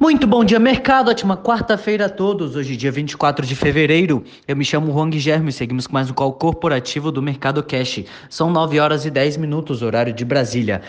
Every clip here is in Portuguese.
Muito bom dia, mercado. Ótima quarta-feira a todos. Hoje, dia 24 de fevereiro. Eu me chamo Juan Guilherme e seguimos com mais um call corporativo do Mercado Cash. São 9 horas e 10 minutos, horário de Brasília.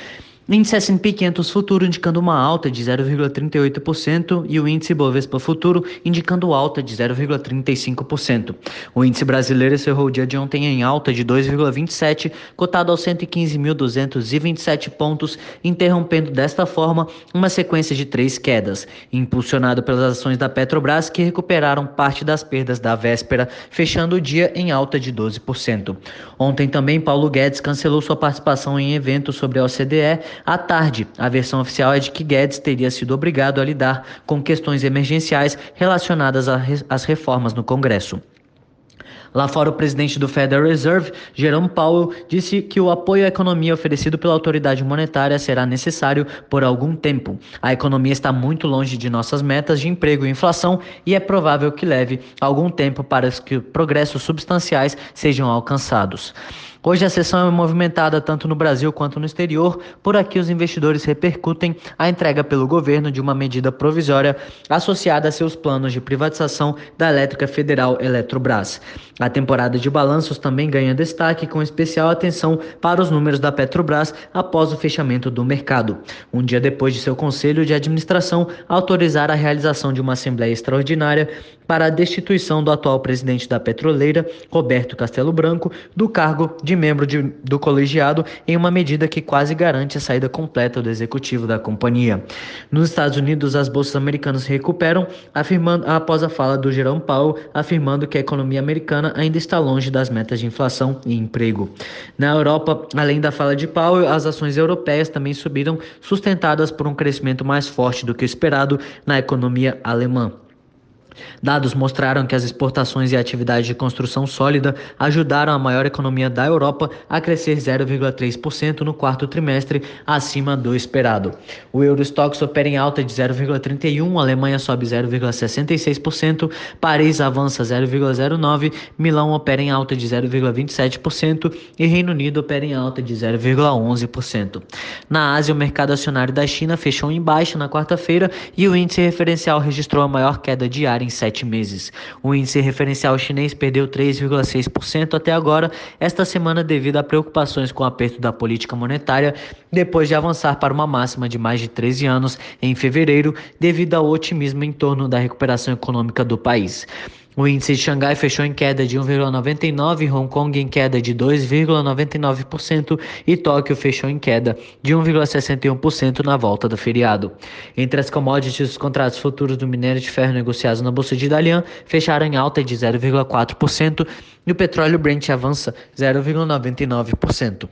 Índice S&P 500 futuro indicando uma alta de 0,38% e o índice Bovespa futuro indicando alta de 0,35%. O índice brasileiro encerrou o dia de ontem em alta de 2,27, cotado aos 115.227 pontos, interrompendo desta forma uma sequência de três quedas, impulsionado pelas ações da Petrobras que recuperaram parte das perdas da véspera, fechando o dia em alta de 12%. Ontem também Paulo Guedes cancelou sua participação em eventos sobre a OCDE à tarde, a versão oficial é de que Guedes teria sido obrigado a lidar com questões emergenciais relacionadas às reformas no Congresso. Lá fora, o presidente do Federal Reserve, Jerome Powell, disse que o apoio à economia oferecido pela autoridade monetária será necessário por algum tempo. A economia está muito longe de nossas metas de emprego e inflação e é provável que leve algum tempo para que progressos substanciais sejam alcançados. Hoje a sessão é movimentada tanto no Brasil quanto no exterior. Por aqui, os investidores repercutem a entrega pelo governo de uma medida provisória associada a seus planos de privatização da Elétrica Federal Eletrobras. A temporada de balanços também ganha destaque, com especial atenção para os números da Petrobras após o fechamento do mercado. Um dia depois de seu conselho de administração autorizar a realização de uma assembleia extraordinária para a destituição do atual presidente da petroleira, Roberto Castelo Branco, do cargo de membro de, do colegiado, em uma medida que quase garante a saída completa do executivo da companhia. Nos Estados Unidos, as bolsas americanas recuperam, afirmando após a fala do Jerome Powell, afirmando que a economia americana ainda está longe das metas de inflação e emprego. Na Europa, além da fala de Powell, as ações europeias também subiram, sustentadas por um crescimento mais forte do que o esperado na economia alemã. Dados mostraram que as exportações e a atividade de construção sólida ajudaram a maior economia da Europa a crescer 0,3% no quarto trimestre, acima do esperado. O Eurostox opera em alta de 0,31%, Alemanha sobe 0,66%, Paris avança 0,09%, Milão opera em alta de 0,27% e Reino Unido opera em alta de 0,11%. Na Ásia, o mercado acionário da China fechou em baixa na quarta-feira e o índice referencial registrou a maior queda diária em sete meses. O índice referencial chinês perdeu 3,6% até agora, esta semana, devido a preocupações com o aperto da política monetária, depois de avançar para uma máxima de mais de 13 anos em fevereiro, devido ao otimismo em torno da recuperação econômica do país. O índice de Xangai fechou em queda de 1,99%, Hong Kong em queda de 2,99% e Tóquio fechou em queda de 1,61% na volta do feriado. Entre as commodities, os contratos futuros do minério de ferro negociados na Bolsa de Dalian fecharam em alta de 0,4% e o petróleo Brent avança 0,99%.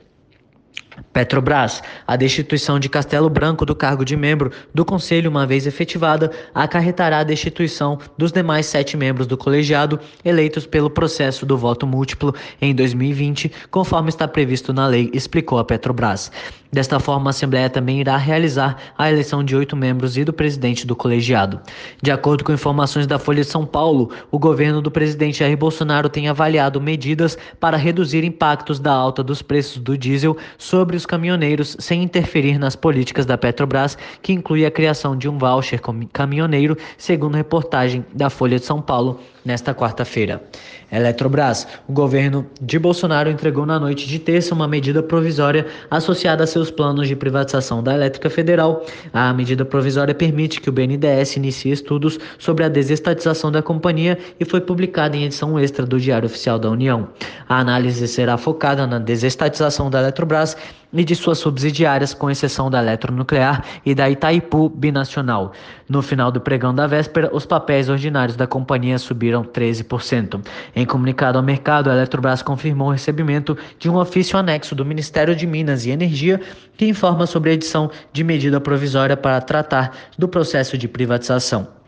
Petrobras, a destituição de Castelo Branco do cargo de membro do Conselho, uma vez efetivada, acarretará a destituição dos demais sete membros do colegiado eleitos pelo processo do voto múltiplo em 2020, conforme está previsto na lei, explicou a Petrobras. Desta forma, a Assembleia também irá realizar a eleição de oito membros e do presidente do colegiado. De acordo com informações da Folha de São Paulo, o governo do presidente Jair Bolsonaro tem avaliado medidas para reduzir impactos da alta dos preços do diesel sobre os caminhoneiros sem interferir nas políticas da Petrobras, que inclui a criação de um voucher caminhoneiro, segundo reportagem da Folha de São Paulo nesta quarta-feira. Eletrobras. O governo de Bolsonaro entregou na noite de terça uma medida provisória associada a seus planos de privatização da Elétrica Federal. A medida provisória permite que o BNDES inicie estudos sobre a desestatização da companhia e foi publicada em edição extra do Diário Oficial da União. A análise será focada na desestatização da Eletrobras e de suas subsidiárias, com exceção da Eletronuclear e da Itaipu Binacional. No final do pregão da véspera, os papéis ordinários da companhia subiram 13%. Em comunicado ao mercado, a Eletrobras confirmou o recebimento de um ofício anexo do Ministério de Minas e Energia que informa sobre a edição de medida provisória para tratar do processo de privatização.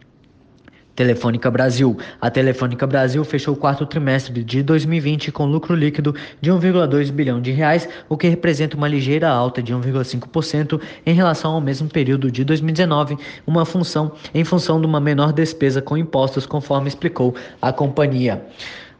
Telefônica Brasil. A Telefônica Brasil fechou o quarto trimestre de 2020 com lucro líquido de 1,2 bilhão de reais, o que representa uma ligeira alta de 1,5% em relação ao mesmo período de 2019, uma função em função de uma menor despesa com impostos, conforme explicou a companhia.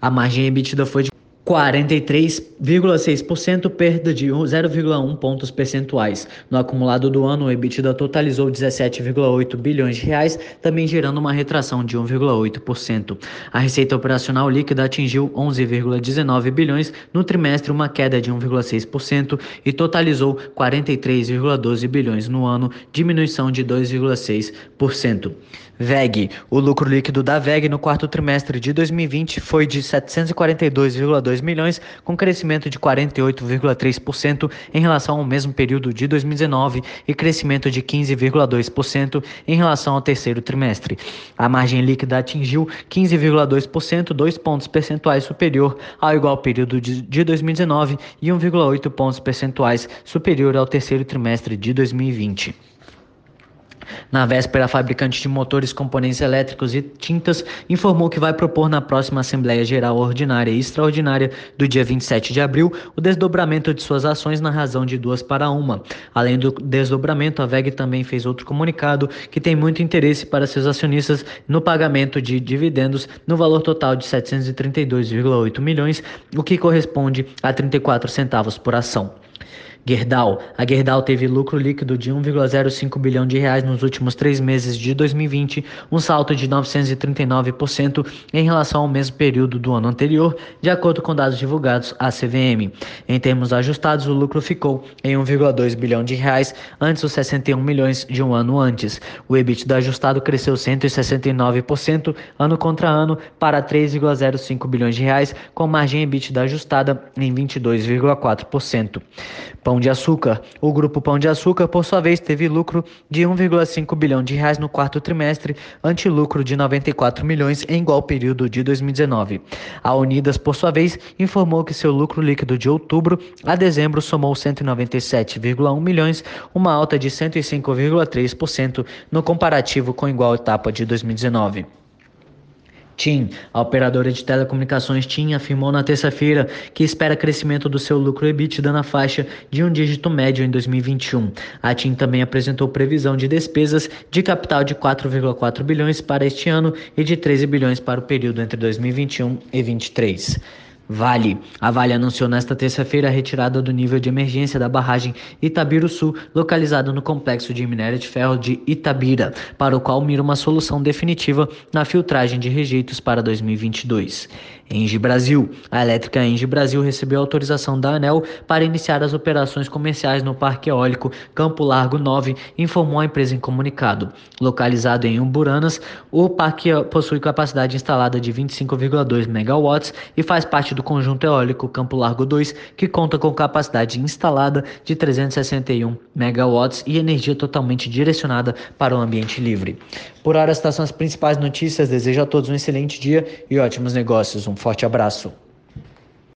A margem emitida foi de 43,6%, perda de 0,1 pontos percentuais. No acumulado do ano, o EBITDA totalizou 17,8 bilhões de reais, também gerando uma retração de 1,8%. A receita operacional líquida atingiu 11,19 bilhões no trimestre, uma queda de 1,6% e totalizou 43,12 bilhões no ano, diminuição de 2,6%. VEG. O lucro líquido da VEG no quarto trimestre de 2020 foi de 742,2 milhões, com crescimento de 48,3% em relação ao mesmo período de 2019 e crescimento de 15,2% em relação ao terceiro trimestre. A margem líquida atingiu 15,2%, dois pontos percentuais superior ao igual período de 2019 e 1,8 pontos percentuais superior ao terceiro trimestre de 2020. Na véspera, a fabricante de motores, componentes elétricos e tintas informou que vai propor na próxima Assembleia Geral Ordinária e Extraordinária do dia 27 de abril o desdobramento de suas ações na razão de duas para uma. Além do desdobramento, a VEG também fez outro comunicado que tem muito interesse para seus acionistas no pagamento de dividendos no valor total de 732,8 milhões, o que corresponde a 34 centavos por ação. Gerdau. A Gerdau teve lucro líquido de 1,05 bilhão de reais nos últimos três meses de 2020, um salto de 939% em relação ao mesmo período do ano anterior, de acordo com dados divulgados à CVM. Em termos ajustados, o lucro ficou em 1,2 bilhão de reais, antes os 61 milhões de um ano antes. O EBITDA ajustado cresceu 169% ano contra ano para 3,05 bilhões de reais, com margem EBITDA ajustada em 22,4%. Pão de Açúcar. O grupo Pão de Açúcar, por sua vez, teve lucro de 1,5 bilhão de reais no quarto trimestre, ante lucro de 94 milhões em igual período de 2019. A Unidas, por sua vez, informou que seu lucro líquido de outubro a dezembro somou 197,1 milhões, uma alta de 105,3% no comparativo com igual etapa de 2019. TIM, a operadora de telecomunicações TIM, afirmou na terça-feira que espera crescimento do seu lucro EBITDA na faixa de um dígito médio em 2021. A TIM também apresentou previsão de despesas de capital de 4,4 bilhões para este ano e de 13 bilhões para o período entre 2021 e 2023. Vale. A Vale anunciou nesta terça-feira a retirada do nível de emergência da barragem Itabiru Sul, localizada no complexo de minério de ferro de Itabira, para o qual mira uma solução definitiva na filtragem de rejeitos para 2022. Engie Brasil. A elétrica Engie Brasil recebeu autorização da ANEL para iniciar as operações comerciais no Parque Eólico Campo Largo 9, informou a empresa em comunicado. Localizado em Umburanas, o parque possui capacidade instalada de 25,2 megawatts e faz parte do conjunto eólico Campo Largo 2, que conta com capacidade instalada de 361 megawatts e energia totalmente direcionada para o ambiente livre. Por hora, estas são as principais notícias. Desejo a todos um excelente dia e ótimos negócios. Um forte abraço.